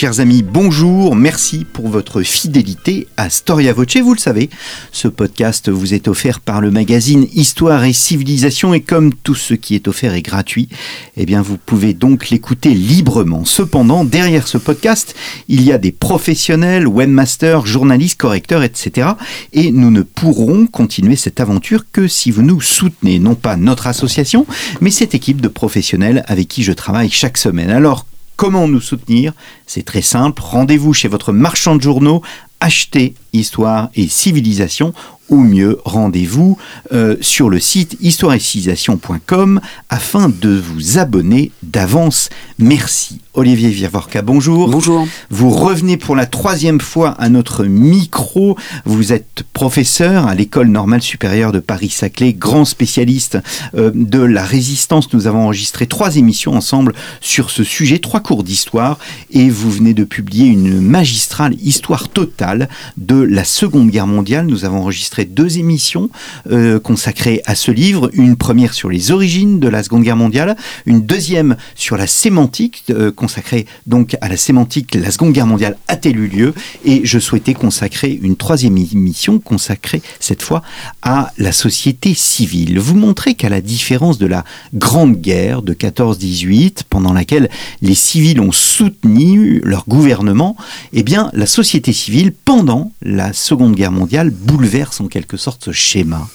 Chers amis, bonjour, merci pour votre fidélité à Storia Voce. Vous le savez, ce podcast vous est offert par le magazine Histoire et Civilisation et comme tout ce qui est offert est gratuit, eh bien vous pouvez donc l'écouter librement. Cependant, derrière ce podcast, il y a des professionnels, webmasters, journalistes, correcteurs, etc. Et nous ne pourrons continuer cette aventure que si vous nous soutenez, non pas notre association, mais cette équipe de professionnels avec qui je travaille chaque semaine. Alors, Comment nous soutenir. C'est très simple. Rendez-vous chez votre marchand de journaux, achetez Histoire et Civilisation ou mieux, rendez-vous euh, sur le site histoireetcivilisation.com afin de vous abonner d'avance. Merci. Olivier Viavorca, bonjour. Bonjour. Vous revenez pour la troisième fois à notre micro. Vous êtes professeur à l'École normale supérieure de Paris-Saclay, grand spécialiste euh, de la résistance. Nous avons enregistré trois émissions ensemble sur ce sujet, trois cours d'histoire, et vous venez de publier une magistrale histoire totale de la Seconde Guerre mondiale. Nous avons enregistré deux émissions euh, consacrées à ce livre. Une première sur les origines de la Seconde Guerre mondiale, une deuxième sur la sémantique, euh, consacrée donc à la sémantique, la Seconde Guerre mondiale a-t-elle eu lieu? Et je souhaitais consacrer une troisième émission consacrée cette fois à la société civile. Vous montrez qu'à la différence de la Grande Guerre de 14-18, pendant laquelle les civils ont soutenu leur gouvernement, eh bien la société civile, pendant la Seconde Guerre mondiale, bouleverse en quelque sorte ce schéma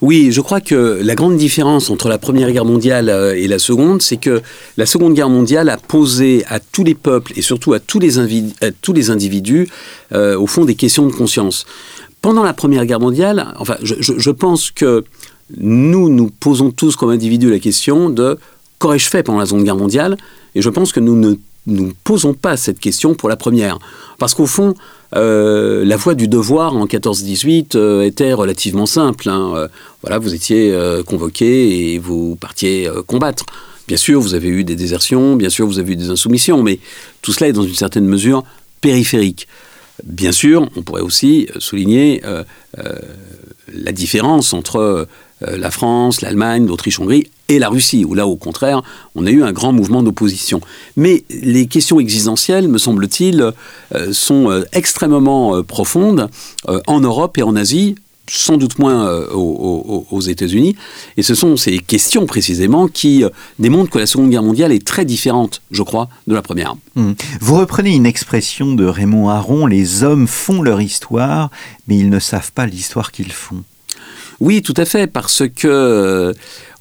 oui, je crois que la grande différence entre la Première Guerre mondiale euh, et la Seconde, c'est que la Seconde Guerre mondiale a posé à tous les peuples et surtout à tous les, tous les individus, euh, au fond, des questions de conscience. Pendant la Première Guerre mondiale, enfin, je, pense que nous, nous posons tous comme individus la question de qu'aurais-je fait pendant la Seconde Guerre mondiale? Et je pense que nous ne nous posons pas cette question pour la Première. Parce qu'au fond, euh, la voie du devoir en 14-18 euh, était relativement simple. Hein. Euh, voilà, vous étiez convoqué et vous partiez combattre. Bien sûr, vous avez eu des désertions, bien sûr, vous avez eu des insoumissions, mais tout cela est dans une certaine mesure périphérique. Bien sûr, on pourrait aussi souligner la différence entre la France, l'Allemagne, l'Autriche-Hongrie et la Russie, où là, au contraire, on a eu un grand mouvement d'opposition. Mais les questions existentielles, me semble-t-il, euh, sont euh, extrêmement euh, profondes en Europe et en Asie, sans doute moins aux, États-Unis. Et ce sont ces questions précisément qui démontrent que la Seconde Guerre mondiale est très différente, je crois, de la Première. Hmm. Vous reprenez une expression de Raymond Aron, les hommes font leur histoire, mais ils ne savent pas l'histoire qu'ils font. Oui, tout à fait, parce que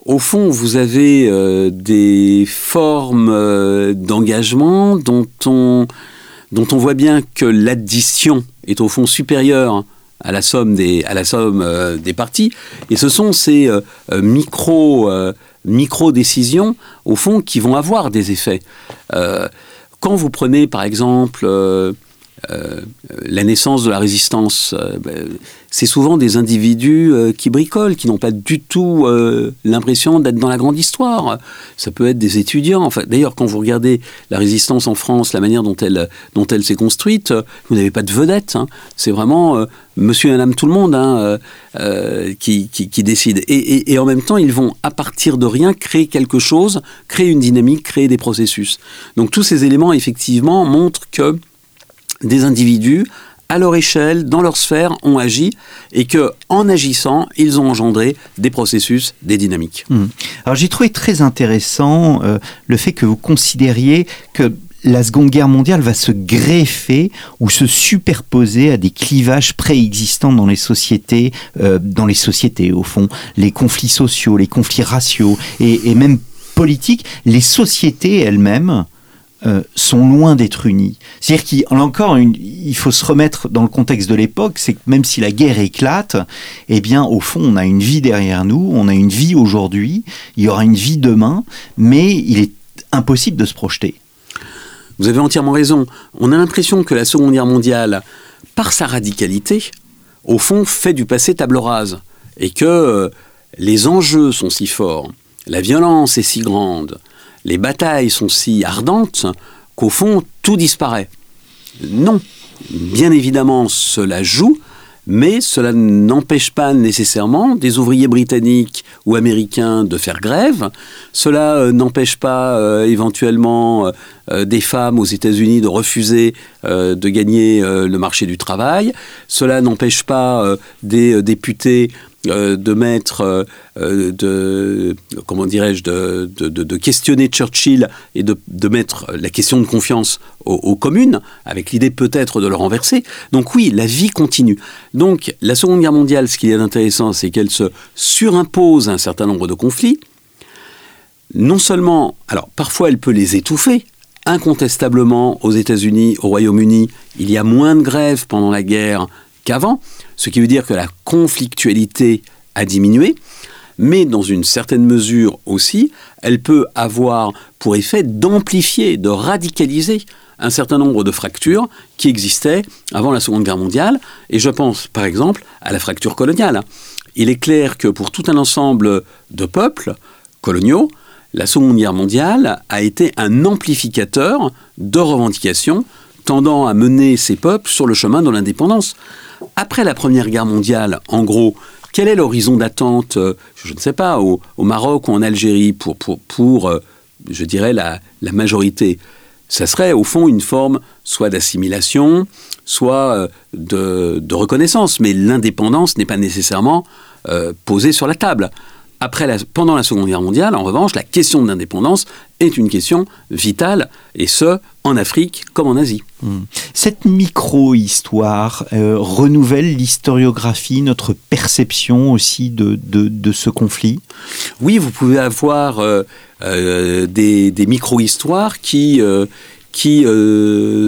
au fond, vous avez euh, des formes euh, d'engagement dont on, dont on voit bien que l'addition est au fond supérieure à la somme des, à la somme, euh, des parties. Et ce sont ces micro, micro décisions, au fond, qui vont avoir des effets. quand vous prenez, par exemple, euh, la naissance de la résistance, euh, ben, c'est souvent des individus euh, qui bricolent, qui n'ont pas du tout l'impression d'être dans la grande histoire. Ça peut être des étudiants. D'ailleurs, quand vous regardez la résistance en France, la manière dont elle, dont elle s'est construite, vous n'avez pas de vedette. Hein. C'est vraiment monsieur et madame tout le monde hein, qui, décide. Et en même temps, ils vont, à partir de rien, créer quelque chose, créer une dynamique, créer des processus. Donc tous ces éléments, effectivement, montrent que des individus à leur échelle, dans leur sphère, ont agi et que, en agissant, ils ont engendré des processus, des dynamiques. Mmh. Alors j'ai trouvé très intéressant euh, le fait que vous considériez que la Seconde Guerre mondiale va se greffer ou se superposer à des clivages préexistants dans les sociétés, euh, dans les sociétés au fond, les conflits sociaux, les conflits raciaux et même politiques, les sociétés elles-mêmes euh, sont loin d'être unis. C'est-à-dire qu'il encore, il faut se remettre dans le contexte de l'époque, c'est que même si la guerre éclate, eh bien, au fond, on a une vie derrière nous, on a une vie aujourd'hui, il y aura une vie demain, mais il est impossible de se projeter. Vous avez entièrement raison. On a l'impression que la Seconde Guerre mondiale, par sa radicalité, au fond, fait du passé table rase, et que euh, les enjeux sont si forts, la violence est si grande, les batailles sont si ardentes qu'au fond, tout disparaît. Non. Bien évidemment, cela joue, mais cela n'empêche pas nécessairement des ouvriers britanniques ou américains de faire grève. Cela euh, n'empêche pas euh, éventuellement euh, des femmes aux États-Unis de refuser de gagner le marché du travail. Cela n'empêche pas des députés de mettre, euh, euh, de, comment dirais-je, de, questionner Churchill et de, mettre la question de confiance aux, communes, avec l'idée peut-être de le renverser. Donc oui, la vie continue. Donc la Seconde Guerre mondiale, ce qui est intéressant, c'est qu'elle se surimpose un certain nombre de conflits. Non seulement, alors parfois elle peut les étouffer, incontestablement aux États-Unis, au Royaume-Uni, il y a moins de grèves pendant la guerre qu'avant, ce qui veut dire que la conflictualité a diminué, mais dans une certaine mesure aussi, elle peut avoir pour effet d'amplifier, de radicaliser un certain nombre de fractures qui existaient avant la Seconde Guerre mondiale, et je pense par exemple à la fracture coloniale. Il est clair que pour tout un ensemble de peuples coloniaux, la Seconde Guerre mondiale a été un amplificateur de revendications tendant à mener ces peuples sur le chemin de l'indépendance. Après la Première Guerre mondiale, en gros, quel est l'horizon d'attente, euh, je ne sais pas, au, Maroc ou en Algérie pour, pour, euh, je dirais, la, majorité? Ça serait au fond une forme soit d'assimilation, soit euh, de, reconnaissance, mais l'indépendance n'est pas nécessairement posée sur la table. Après pendant la Seconde Guerre mondiale, en revanche, la question de l'indépendance est une question vitale, et ce, en Afrique comme en Asie. Hmm. Cette micro-histoire euh, renouvelle l'historiographie, notre perception aussi de, de, ce conflit? Oui, vous pouvez avoir euh, euh, des, des micro-histoires qui qui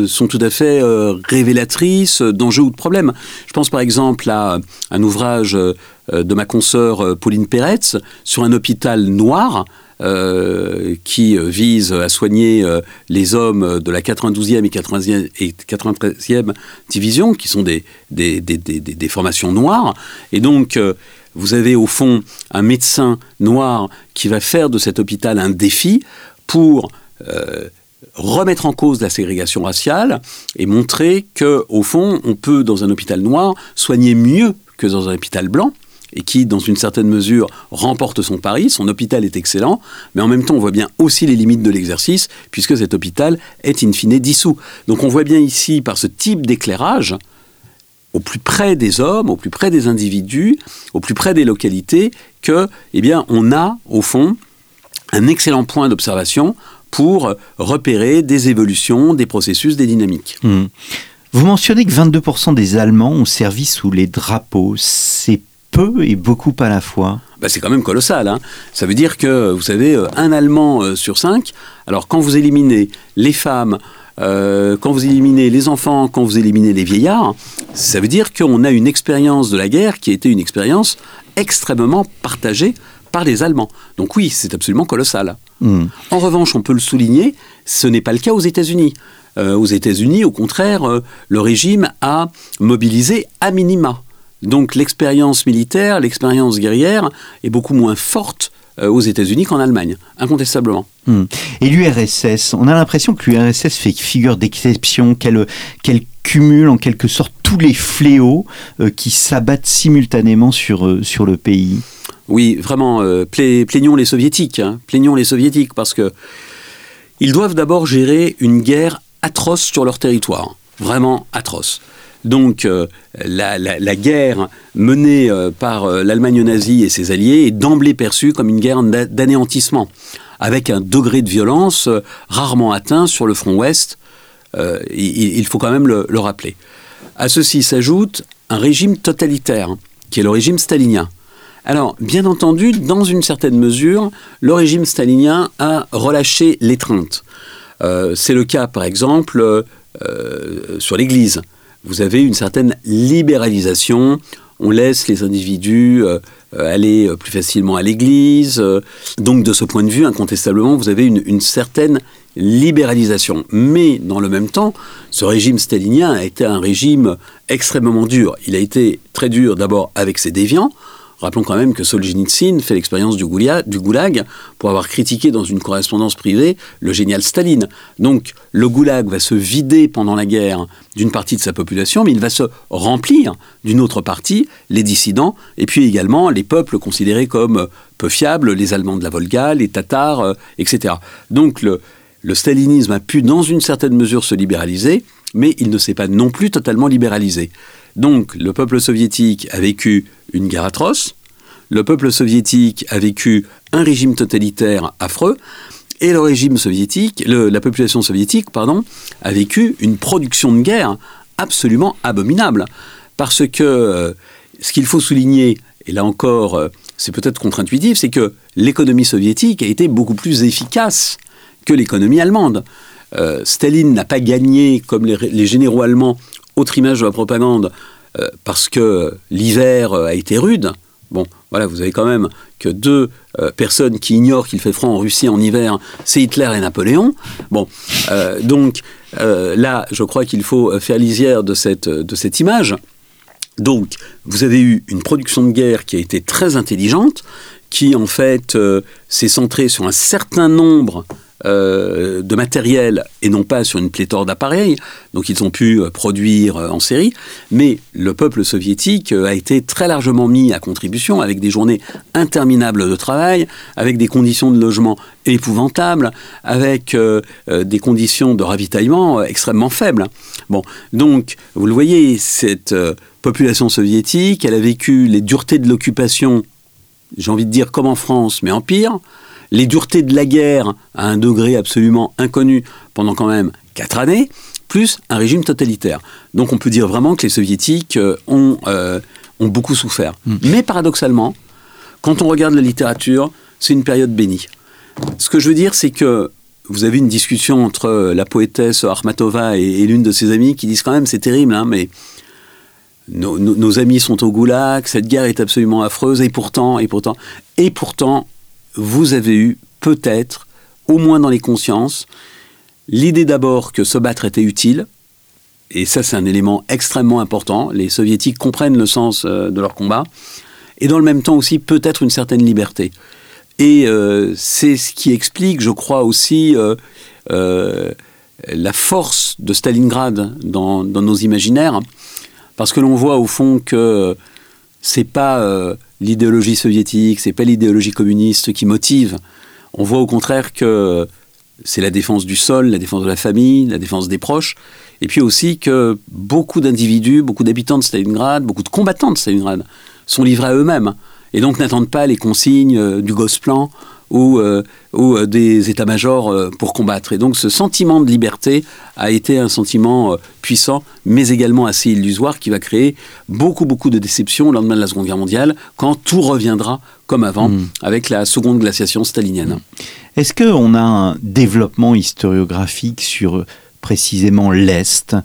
sont tout à fait révélatrices d'enjeux ou de problèmes. Je pense par exemple à un ouvrage de ma consoeur Pauline Peretz sur un hôpital noir euh, qui euh, vise à soigner euh, les hommes de la 92e et, 80e et 93e division, qui sont des formations noires. Et donc, vous avez au fond un médecin noir qui va faire de cet hôpital un défi pour remettre en cause la ségrégation raciale et montrer que au fond on peut dans un hôpital noir soigner mieux que dans un hôpital blanc et qui, dans une certaine mesure, remporte son pari. Son hôpital est excellent, mais en même temps, on voit bien aussi les limites de l'exercice, puisque cet hôpital est in fine dissous. Donc on voit bien ici, par ce type d'éclairage, au plus près des hommes, au plus près des individus, au plus près des localités, que, eh on a, au fond, un excellent point d'observation pour repérer des évolutions, des processus, des dynamiques. Mmh. Vous mentionnez que 22% des Allemands ont servi sous les drapeaux. C'est peu et beaucoup à la fois bah, c'est quand même colossal. Hein. Ça veut dire que, vous savez, euh, un Allemand euh, sur cinq, alors quand vous éliminez les femmes, euh, quand vous éliminez les enfants, quand vous éliminez les vieillards, ça veut dire qu'on a une expérience de la guerre qui a été une expérience extrêmement partagée par les Allemands. Donc oui, c'est absolument colossal. Hmm. En revanche, on peut le souligner, ce n'est pas le cas aux États-Unis. aux États-Unis, au contraire, le régime a mobilisé à minima donc l'expérience militaire, l'expérience guerrière est beaucoup moins forte euh, aux États-Unis qu'en Allemagne, incontestablement. Hmm. Et l'URSS, on a l'impression que l'URSS fait figure d'exception, qu'elle cumule en quelque sorte tous les fléaux euh, qui s'abattent simultanément sur, euh, sur le pays. Oui, vraiment, plaignons les soviétiques, hein. plaignons les soviétiques, parce que ils doivent d'abord gérer une guerre atroce sur leur territoire, vraiment atroce. Donc euh, la, guerre menée euh, par euh, l'Allemagne nazie et ses alliés est d'emblée perçue comme une guerre d'anéantissement, avec un degré de violence rarement atteint sur le front ouest. Il, faut quand même le rappeler. À ceci s'ajoute un régime totalitaire, qui est le régime stalinien. Alors, bien entendu, dans une certaine mesure, le régime stalinien a relâché l'étreinte. C'est le cas, par exemple, sur l'Église vous avez une certaine libéralisation. On laisse les individus euh, aller euh, plus facilement à l'église. Donc de ce point de vue, incontestablement, vous avez une, certaine libéralisation. Mais dans le même temps, ce régime stalinien a été un régime extrêmement dur. Il a été très dur d'abord avec ses déviants. Rappelons quand même que Solzhenitsyn fait l'expérience du, du goulag pour avoir critiqué dans une correspondance privée le génial Staline. Donc le goulag va se vider pendant la guerre d'une partie de sa population, mais il va se remplir d'une autre partie, les dissidents, et puis également les peuples considérés comme peu fiables, les Allemands de la Volga, les Tatars, euh, etc. Donc le, le stalinisme a pu dans une certaine mesure se libéraliser, mais il ne s'est pas non plus totalement libéralisé. Donc le peuple soviétique a vécu une guerre atroce, le peuple soviétique a vécu un régime totalitaire affreux, et le la population soviétique, pardon, a vécu une production de guerre absolument abominable. Parce que euh, ce qu'il faut souligner, et là encore, euh, c'est peut-être contre-intuitif, c'est que l'économie soviétique a été beaucoup plus efficace que l'économie allemande. Euh, Staline n'a pas gagné, comme les, généraux allemands, autre image de la propagande, euh, parce que l'hiver a été rude. Bon, voilà, vous avez quand même que deux euh, personnes qui ignorent qu'il fait froid en Russie en hiver, c'est Hitler et Napoléon. Bon, donc là, je crois qu'il faut faire lisière de cette, de cette image. Donc, vous avez eu une production de guerre qui a été très intelligente, qui en fait s'est centrée sur un certain nombre euh, de matériel et non pas sur une pléthore d'appareils. Donc ils ont pu euh, produire euh, en série. Mais le peuple soviétique a été très largement mis à contribution avec des journées interminables de travail, avec des conditions de logement épouvantables, avec des conditions de ravitaillement extrêmement faibles. Bon, donc vous le voyez, cette population soviétique, elle a vécu les duretés de l'occupation, j'ai envie de dire comme en France, mais en pire les duretés de la guerre à un degré absolument inconnu pendant quand même quatre années, plus un régime totalitaire. Donc on peut dire vraiment que les soviétiques euh, ont, euh, ont beaucoup souffert. Hmm. Mais paradoxalement, quand on regarde la littérature, c'est une période bénie. Ce que je veux dire, c'est que vous avez une discussion entre la poétesse Armatova et, l'une de ses amies qui disent quand même c'est terrible, hein, mais nos, nos, amis sont au goulag, cette guerre est absolument affreuse, et pourtant, et pourtant, et pourtant, vous avez eu peut-être, au moins dans les consciences, l'idée d'abord que se battre était utile, et ça c'est un élément extrêmement important, les soviétiques comprennent le sens euh, de leur combat, et dans le même temps aussi peut-être une certaine liberté. Et euh, c'est ce qui explique, je crois aussi, euh, la force de Stalingrad dans, dans nos imaginaires, parce que l'on voit au fond que c'est pas l'idéologie soviétique, c'est pas l'idéologie communiste qui motive. On voit au contraire que c'est la défense du sol, la défense de la famille, la défense des proches, et puis aussi que beaucoup d'individus, beaucoup d'habitants de Stalingrad, beaucoup de combattants de Stalingrad sont livrés à eux-mêmes, et donc n'attendent pas les consignes euh, du Gosplan ou, euh, ou euh, des états-majors euh, pour combattre. Et donc ce sentiment de liberté a été un sentiment puissant, mais également assez illusoire, qui va créer beaucoup, beaucoup de déceptions au lendemain de la Seconde Guerre mondiale, quand tout reviendra comme avant, hmm. avec la seconde glaciation stalinienne. Est-ce qu'on a un développement historiographique sur précisément l'Est?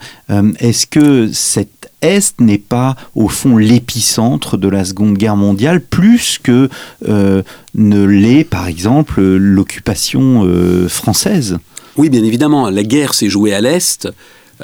Est-ce que cette est n'est pas au fond l'épicentre de la Seconde Guerre mondiale, plus que euh, ne l'est par exemple l'occupation euh, française. Oui, bien évidemment, la guerre s'est jouée à l'Est.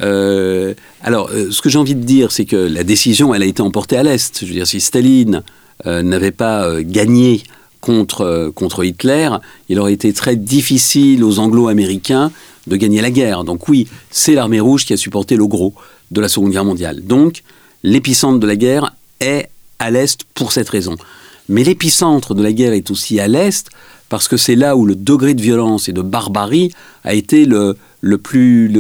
Euh, alors, ce que j'ai envie de dire, c'est que la décision, elle a été emportée à l'Est. Je veux dire, si Staline n'avait pas gagné contre, contre Hitler, il aurait été très difficile aux Anglo-Américains de gagner la guerre. Donc oui, c'est l'armée rouge qui a supporté le gros de la Seconde Guerre mondiale. Donc, l'épicentre de la guerre est à l'Est pour cette raison. Mais l'épicentre de la guerre est aussi à l'Est parce que c'est là où le degré de violence et de barbarie a été le, plus,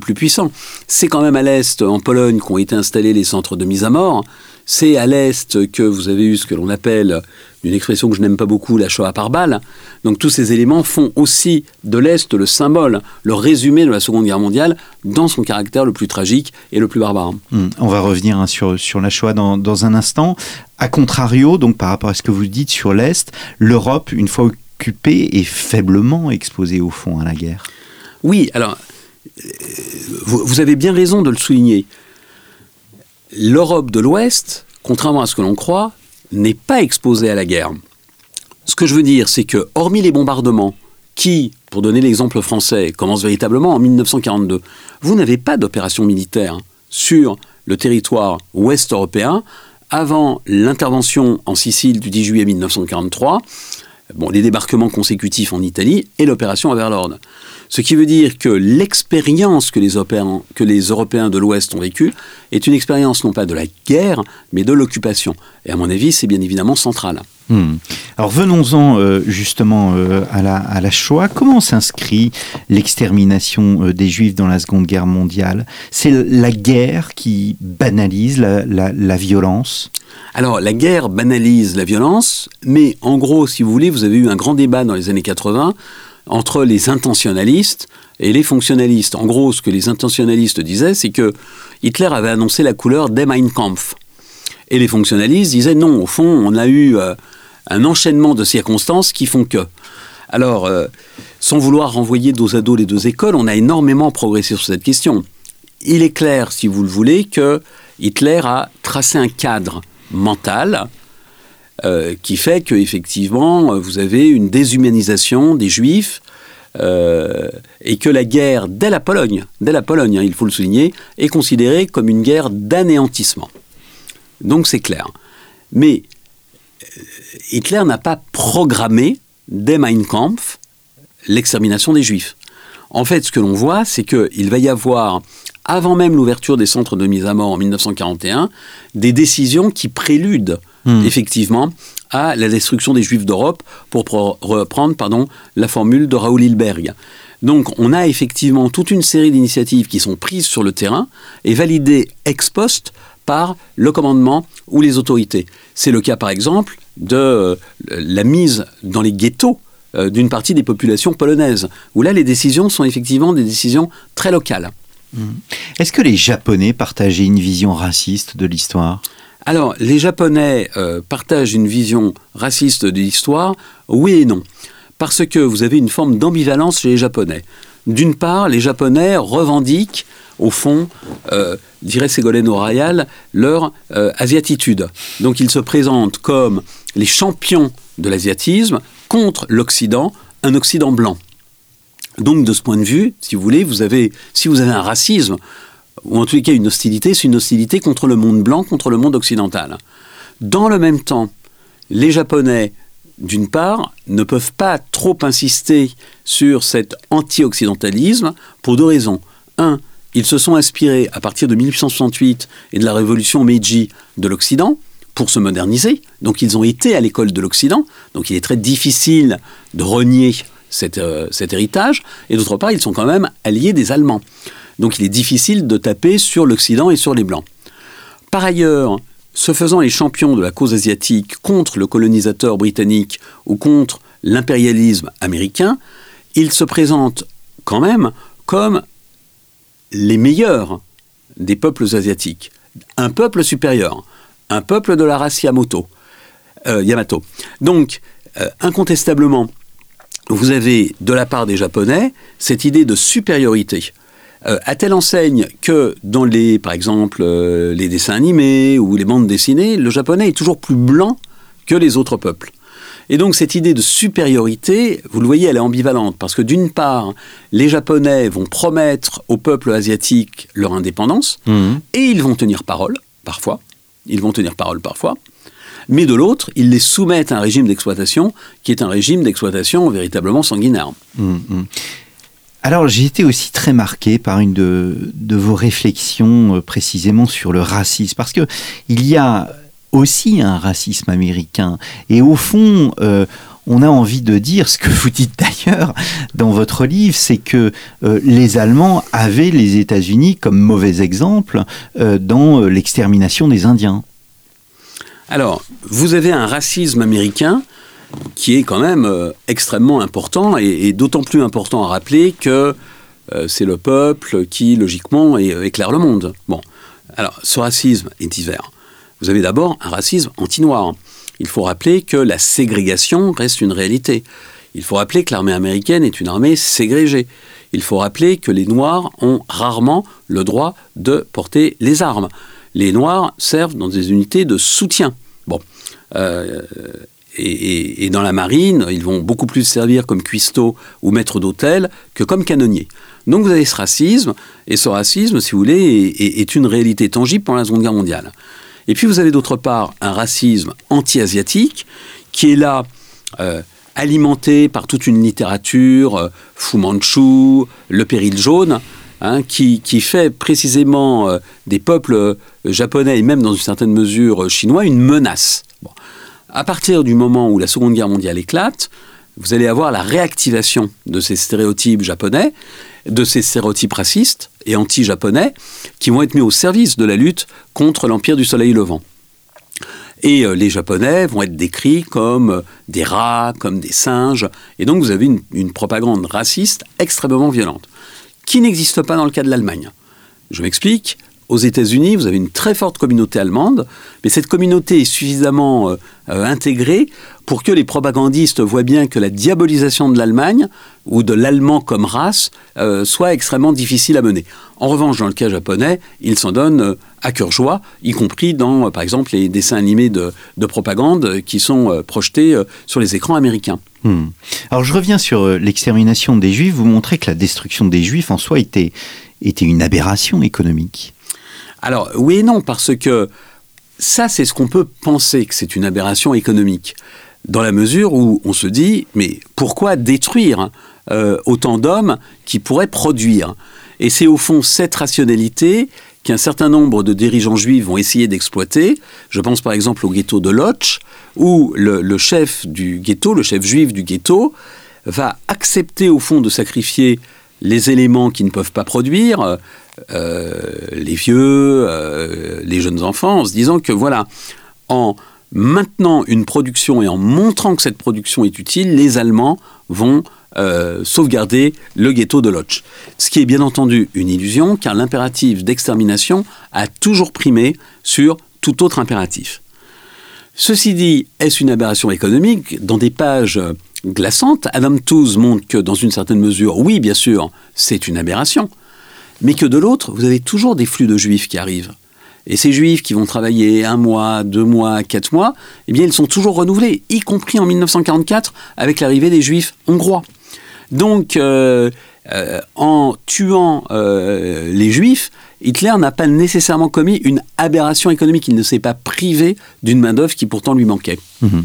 plus puissant. C'est quand même à l'Est, en Pologne, qu'ont été installés les centres de mise à mort. C'est à l'Est que vous avez eu ce que l'on appelle, une expression que je n'aime pas beaucoup, la Shoah par balle. Donc tous ces éléments font aussi de l'Est le symbole, le résumé de la Seconde Guerre mondiale dans son caractère le plus tragique et le plus barbare. Hmm. on va revenir hein, sur, sur la Shoah dans, dans un instant. A contrario, donc par rapport à ce que vous dites sur l'Est, l'Europe, une fois occupée, est faiblement exposée au fond à la guerre. Oui, alors, euh, vous avez bien raison de le souligner l'Europe de l'Ouest, contrairement à ce que l'on croit, n'est pas exposée à la guerre. Ce que je veux dire, c'est que, hormis les bombardements, qui, pour donner l'exemple français, commencent véritablement en 1942, vous n'avez pas d'opération militaire sur le territoire ouest européen avant l'intervention en Sicile du 10 juillet 1943, bon, les débarquements consécutifs en Italie et l'opération Overlord. Ce qui veut dire que l'expérience que les, que les Européens de l'Ouest ont vécue est une expérience non pas de la guerre, mais de l'occupation. Et à mon avis, c'est bien évidemment central. Hmm. Alors venons-en euh, justement euh, à, la, à la Shoah. Comment s'inscrit l'extermination euh, des Juifs dans la Seconde Guerre mondiale? C'est la guerre qui banalise la, la, violence? Alors la guerre banalise la violence, mais en gros, si vous voulez, vous avez eu un grand débat dans les années 80 entre les intentionnalistes et les fonctionnalistes. En gros, ce que les intentionnalistes disaient, c'est que Hitler avait annoncé la couleur des Mein Kampf. Et les fonctionnalistes disaient non, au fond, on a eu un enchaînement de circonstances qui font que. Alors, euh, sans vouloir renvoyer dos à dos les deux écoles, on a énormément progressé sur cette question. Il est clair, si vous le voulez, que Hitler a tracé un cadre mental euh, qui fait qu'effectivement, vous avez une déshumanisation des Juifs euh, et que la guerre, dès la Pologne, dès la Pologne, hein, il faut le souligner, est considérée comme une guerre d'anéantissement. Donc c'est clair. Mais Hitler n'a pas programmé dès Mein Kampf l'extermination des Juifs. En fait, ce que l'on voit, c'est qu'il va y avoir, avant même l'ouverture des centres de mise à mort en 1941, des décisions qui préludent hmm. effectivement à la destruction des Juifs d'Europe, pour reprendre pardon, la formule de Raoul Hilberg. Donc on a effectivement toute une série d'initiatives qui sont prises sur le terrain et validées ex post par le commandement ou les autorités. C'est le cas par exemple de euh, la mise dans les ghettos euh, d'une partie des populations polonaises, où là les décisions sont effectivement des décisions très locales. Mmh. Est-ce que les Japonais partageaient une vision raciste de l'histoire? Alors, les Japonais euh, partagent une vision raciste de l'histoire, oui et non. Parce que vous avez une forme d'ambivalence chez les Japonais. D'une part, les Japonais revendiquent, au fond, dirait Ségolène Royal, leur asiatitude. Donc ils se présentent comme les champions de l'asiatisme contre l'Occident, un Occident blanc. Donc de ce point de vue, si vous voulez, vous avez, si vous avez un racisme, ou en les cas une hostilité, c'est une hostilité contre le monde blanc, contre le monde occidental. Dans le même temps, les Japonais, d'une part, ne peuvent pas trop insister sur cet anti-occidentalisme pour deux raisons. Un, ils se sont inspirés à partir de 1868 et de la révolution Meiji de l'Occident, pour se moderniser. Donc ils ont été à l'école de l'Occident. Donc il est très difficile de renier euh, cet héritage. Et d'autre part, ils sont quand même alliés des Allemands. Donc il est difficile de taper sur l'Occident et sur les Blancs. Par ailleurs, se faisant les champions de la cause asiatique contre le colonisateur britannique ou contre l'impérialisme américain, ils se présentent quand même comme les meilleurs des peuples asiatiques, un peuple supérieur un peuple de la race Yamato. Euh, Yamato. Donc, euh, incontestablement, vous avez de la part des Japonais cette idée de supériorité. Euh, à telle enseigne que dans les, par exemple, les dessins animés ou les bandes dessinées, le japonais est toujours plus blanc que les autres peuples? Et donc cette idée de supériorité, vous le voyez, elle est ambivalente, parce que d'une part, les Japonais vont promettre au peuple asiatique leur indépendance, mmh. et ils vont tenir parole, parfois, ils vont tenir parole parfois, mais de l'autre, ils les soumettent à un régime d'exploitation qui est un régime d'exploitation véritablement sanguinaire. Hum, hum. Alors j'ai été aussi très marqué par une de, vos réflexions euh, précisément sur le racisme, parce que il y a aussi un racisme américain, et au fond, euh, on a envie de dire, ce que vous dites d'ailleurs dans votre livre, c'est que euh, les Allemands avaient les États-Unis comme mauvais exemple dans l'extermination des Indiens. Alors, vous avez un racisme américain qui est quand même extrêmement important et, d'autant plus important à rappeler que c'est le peuple qui, logiquement, éclaire le monde. Bon, alors ce racisme est divers. Vous avez d'abord un racisme anti-noir il faut rappeler que la ségrégation reste une réalité. Il faut rappeler que l'armée américaine est une armée ségrégée. Il faut rappeler que les Noirs ont rarement le droit de porter les armes. Les Noirs servent dans des unités de soutien. Bon. Euh, et, dans la marine, ils vont beaucoup plus servir comme cuistots ou maîtres d'hôtel que comme canonniers. Donc vous avez ce racisme, et ce racisme, si vous voulez, est, est une réalité tangible pendant la Seconde Guerre mondiale. Et puis vous avez d'autre part un racisme anti-asiatique qui est là euh, alimenté par toute une littérature, euh, Fu Manchu, le péril jaune, hein, qui, fait précisément euh, des peuples japonais et même dans une certaine mesure chinois une menace. Bon. À partir du moment où la Seconde Guerre mondiale éclate, vous allez avoir la réactivation de ces stéréotypes japonais, de ces stéréotypes racistes et anti-japonais, qui vont être mis au service de la lutte contre l'Empire du Soleil Levant. Et euh, les Japonais vont être décrits comme euh, des rats, comme des singes. Et donc vous avez une, une propagande raciste extrêmement violente, qui n'existe pas dans le cas de l'Allemagne. Je m'explique. Aux États-Unis, vous avez une très forte communauté allemande, mais cette communauté est suffisamment euh, euh, intégrée pour que les propagandistes voient bien que la diabolisation de l'Allemagne ou de l'allemand comme race euh, soit extrêmement difficile à mener. En revanche, dans le cas japonais, ils s'en donnent à cœur joie, y compris dans, par exemple, les dessins animés de, de propagande qui sont projetés sur les écrans américains. Hmm. Alors je reviens sur l'extermination des Juifs. Vous montrez que la destruction des Juifs en soi était, était une aberration économique. Alors oui et non, parce que ça, c'est ce qu'on peut penser que c'est une aberration économique, dans la mesure où on se dit, mais pourquoi détruire euh, autant d'hommes qui pourraient produire? Et c'est au fond cette rationalité qu'un certain nombre de dirigeants juifs vont essayer d'exploiter. Je pense par exemple au ghetto de Lodz, où le, le chef du ghetto, le chef juif du ghetto, va accepter au fond de sacrifier les éléments qui ne peuvent pas produire, euh, les vieux, euh, les jeunes enfants, en se disant que voilà, en maintenant une production et en montrant que cette production est utile, les Allemands vont euh, sauvegarder le ghetto de Lodz. Ce qui est bien entendu une illusion, car l'impératif d'extermination a toujours primé sur tout autre impératif. Ceci dit, est-ce une aberration économique Dans des pages glaçantes, Adam Tooze montre que dans une certaine mesure, oui, bien sûr, c'est une aberration, mais que de l'autre, vous avez toujours des flux de juifs qui arrivent. Et ces juifs qui vont travailler un mois, deux mois, quatre mois, eh bien, ils sont toujours renouvelés, y compris en 1944 avec l'arrivée des juifs hongrois. Donc, euh, euh, en tuant euh, les juifs, Hitler n'a pas nécessairement commis une aberration économique. Il ne s'est pas privé d'une main-d'œuvre qui pourtant lui manquait. Mhm.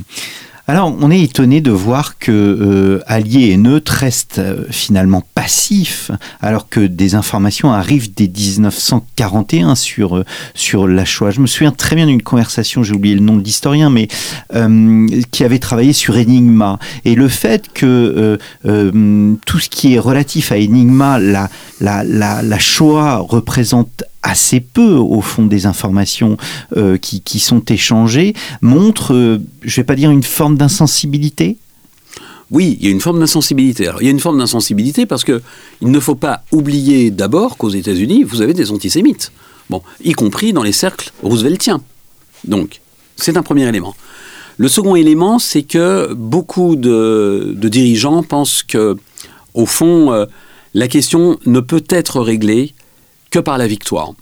Alors, on est étonné de voir que euh, et neutres restent euh, finalement passifs, alors que des informations arrivent dès 1941 sur, euh, sur la Shoah. Je me souviens très bien d'une conversation, j'ai oublié le nom de l'historien, mais euh, qui avait travaillé sur Enigma. Et le fait que tout ce qui est relatif à Enigma, la, la, la, la Shoah représente assez peu au fond des informations euh, qui, sont échangées montre, euh, je vais pas dire une forme d'insensibilité? Oui, il y a une forme d'insensibilité. Il y a une forme d'insensibilité parce que il ne faut pas oublier d'abord qu'aux États-Unis, vous avez des antisémites. Y compris dans les cercles rooseveltiens. Donc, c'est un premier élément. Le second élément, c'est que beaucoup de, de, dirigeants pensent que, au fond, euh, la question ne peut être réglée que par la victoire.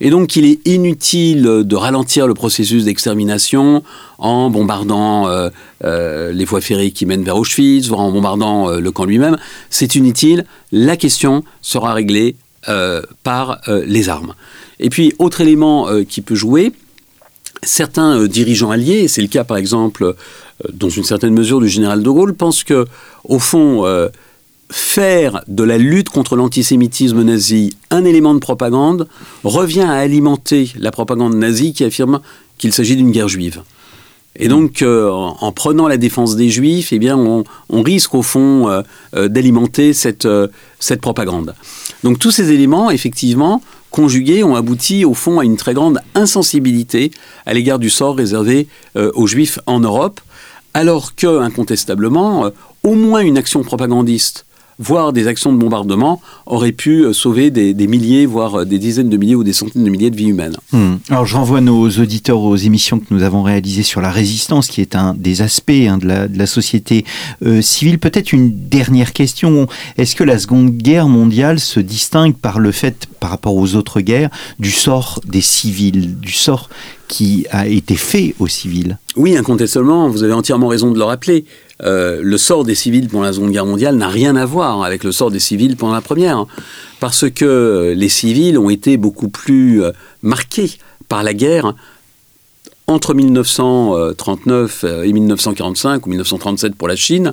Et donc il est inutile de ralentir le processus d'extermination en bombardant euh, euh, les voies ferrées qui mènent vers Auschwitz, en bombardant euh, le camp lui-même. C'est inutile, la question sera réglée par les armes. Et puis autre élément qui peut jouer, certains dirigeants alliés, c'est le cas par exemple dans une certaine mesure du général de Gaulle, pensent que au fond faire de la lutte contre l'antisémitisme nazi un élément de propagande revient à alimenter la propagande nazie qui affirme qu'il s'agit d'une guerre juive. Et donc, euh, en, en, prenant la défense des Juifs, eh bien, on, on risque au fond euh, euh, d'alimenter cette, cette propagande. Donc, tous ces éléments, effectivement, conjugués, ont abouti au fond à une très grande insensibilité à l'égard du sort réservé aux Juifs en Europe, alors que, incontestablement, au moins une action propagandiste voire des actions de bombardement, auraient pu sauver des, des, milliers, voire des dizaines de milliers ou des centaines de milliers de vies humaines. Mmh. Alors je renvoie nos auditeurs aux émissions que nous avons réalisées sur la résistance, qui est un des aspects hein, de, la, de, la, société euh, civile. Peut-être une dernière question. Est-ce que la Seconde Guerre mondiale se distingue par le fait, par rapport aux autres guerres, du sort des civils, du sort qui a été fait aux civils? Oui, incontestablement, vous avez entièrement raison de le rappeler. Euh, le sort des civils pendant la Seconde Guerre mondiale n'a rien à voir avec le sort des civils pendant la Première, parce que les civils ont été beaucoup plus euh, marqués par la guerre entre 1939 et 1945 ou 1937 pour la Chine,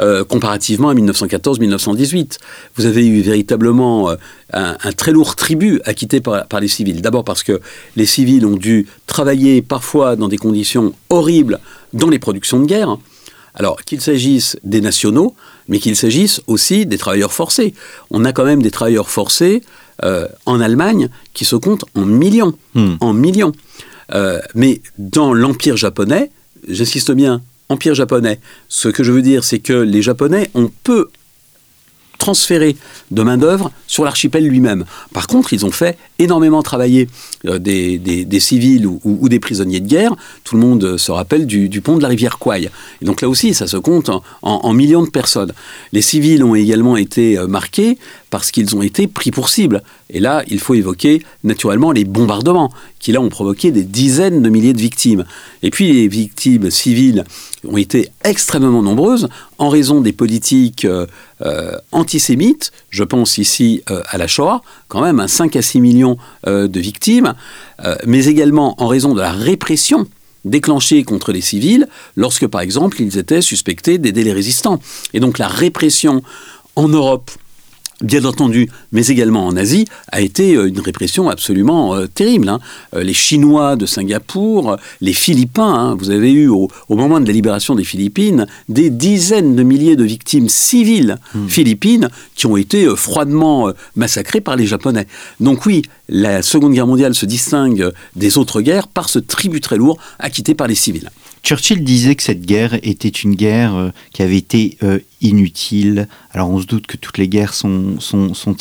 euh, comparativement à 1914-1918. Vous avez eu véritablement euh, un, très lourd tribut acquitté par les civils. D'abord parce que les civils ont dû travailler parfois dans des conditions horribles dans les productions de guerre. Alors qu'il s'agisse des nationaux, mais qu'il s'agisse aussi des travailleurs forcés. On a quand même des travailleurs forcés euh, en Allemagne qui se comptent en millions. Hmm. En millions. Euh, mais dans l'Empire japonais, j'insiste bien, Empire japonais, ce que je veux dire, c'est que les Japonais ont peu transféré de main-d'œuvre sur l'archipel lui-même. Par contre, ils ont fait énormément travailler euh, des, civils ou, des prisonniers de guerre. Tout le monde se rappelle du, pont de la rivière Kwai. Et donc là aussi, ça se compte en, millions de personnes. Les civils ont également été euh, marqués parce qu'ils ont été pris pour cible. Et là, il faut évoquer naturellement les bombardements, qui là ont provoqué des dizaines de milliers de victimes. Et puis les victimes civiles ont été extrêmement nombreuses en raison des politiques euh, antisémites. Je pense ici à la Shoah, quand même, un 5 à 6 millions de victimes, euh, mais également en raison de la répression déclenchée contre les civils lorsque, par exemple, ils étaient suspectés d'aider les résistants. Et donc la répression en Europe bien entendu, mais également en Asie, a été euh, une répression absolument euh, terrible. Hein. Euh, les Chinois de Singapour, les Philippins, hein, vous avez eu au, moment de la libération des Philippines des dizaines de milliers de victimes civiles hmm. philippines qui ont été froidement massacrées par les Japonais. Donc oui, la Seconde Guerre mondiale se distingue des autres guerres par ce tribut très lourd acquitté par les civils. Churchill disait que cette guerre était une guerre euh, qui avait été euh, inutile. Alors on se doute que toutes les guerres sont,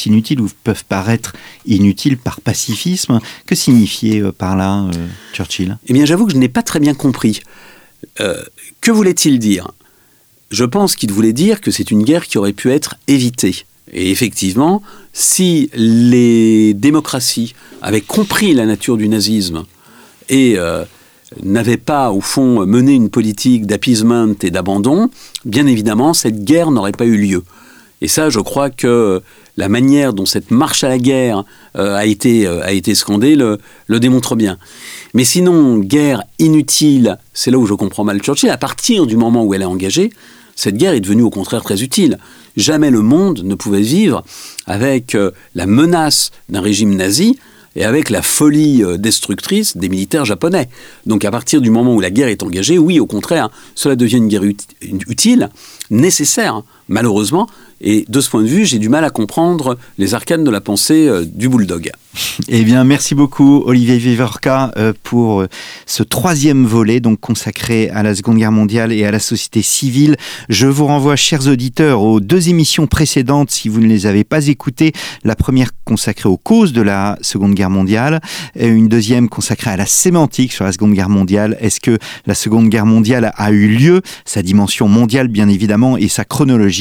inutiles ou peuvent paraître inutiles par pacifisme. Que signifiait euh, par là Churchill? Eh bien j'avoue que je n'ai pas très bien compris. que voulait-il dire? Je pense qu'il voulait dire que c'est une guerre qui aurait pu être évitée. Et effectivement, si les démocraties avaient compris la nature du nazisme et n'avait pas, au fond, mené une politique d'appeasement et d'abandon, bien évidemment, cette guerre n'aurait pas eu lieu. Et ça, je crois que la manière dont cette marche à la guerre euh, a, été, euh, a été scandée le, le, démontre bien. Mais sinon, guerre inutile, c'est là où je comprends mal Churchill, à partir du moment où elle est engagée, cette guerre est devenue au contraire très utile. Jamais le monde ne pouvait vivre avec euh, la menace d'un régime nazi et avec la folie euh, destructrice des militaires japonais. Donc à partir du moment où la guerre est engagée, oui, au contraire, cela devient une guerre utile, nécessaire, malheureusement, et de ce point de vue, j'ai du mal à comprendre les arcanes de la pensée euh, du bulldog. Eh bien, merci beaucoup Olivier Vivorca euh, pour euh, ce troisième volet, donc consacré à la Seconde Guerre mondiale et à la société civile. Je vous renvoie, chers auditeurs, aux deux émissions précédentes si vous ne les avez pas écoutées. La première consacrée aux causes de la Seconde Guerre mondiale, et une deuxième consacrée à la sémantique sur la Seconde Guerre mondiale. Est-ce que la Seconde Guerre mondiale a eu lieu, sa dimension mondiale bien évidemment et sa chronologie.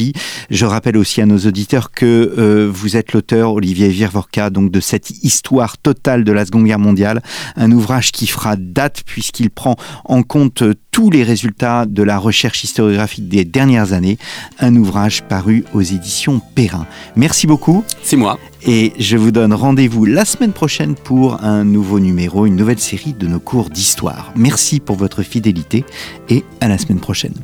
Je rappelle aussi à nos auditeurs que euh, vous êtes l'auteur Olivier Virvorka donc de cette histoire totale de la Seconde Guerre mondiale, un ouvrage qui fera date puisqu'il prend en compte tous les résultats de la recherche historiographique des dernières années, un ouvrage paru aux éditions Perrin. Merci beaucoup. C'est moi. Et je vous donne rendez-vous la semaine prochaine pour un nouveau numéro, une nouvelle série de nos cours d'histoire. Merci pour votre fidélité et à la semaine prochaine.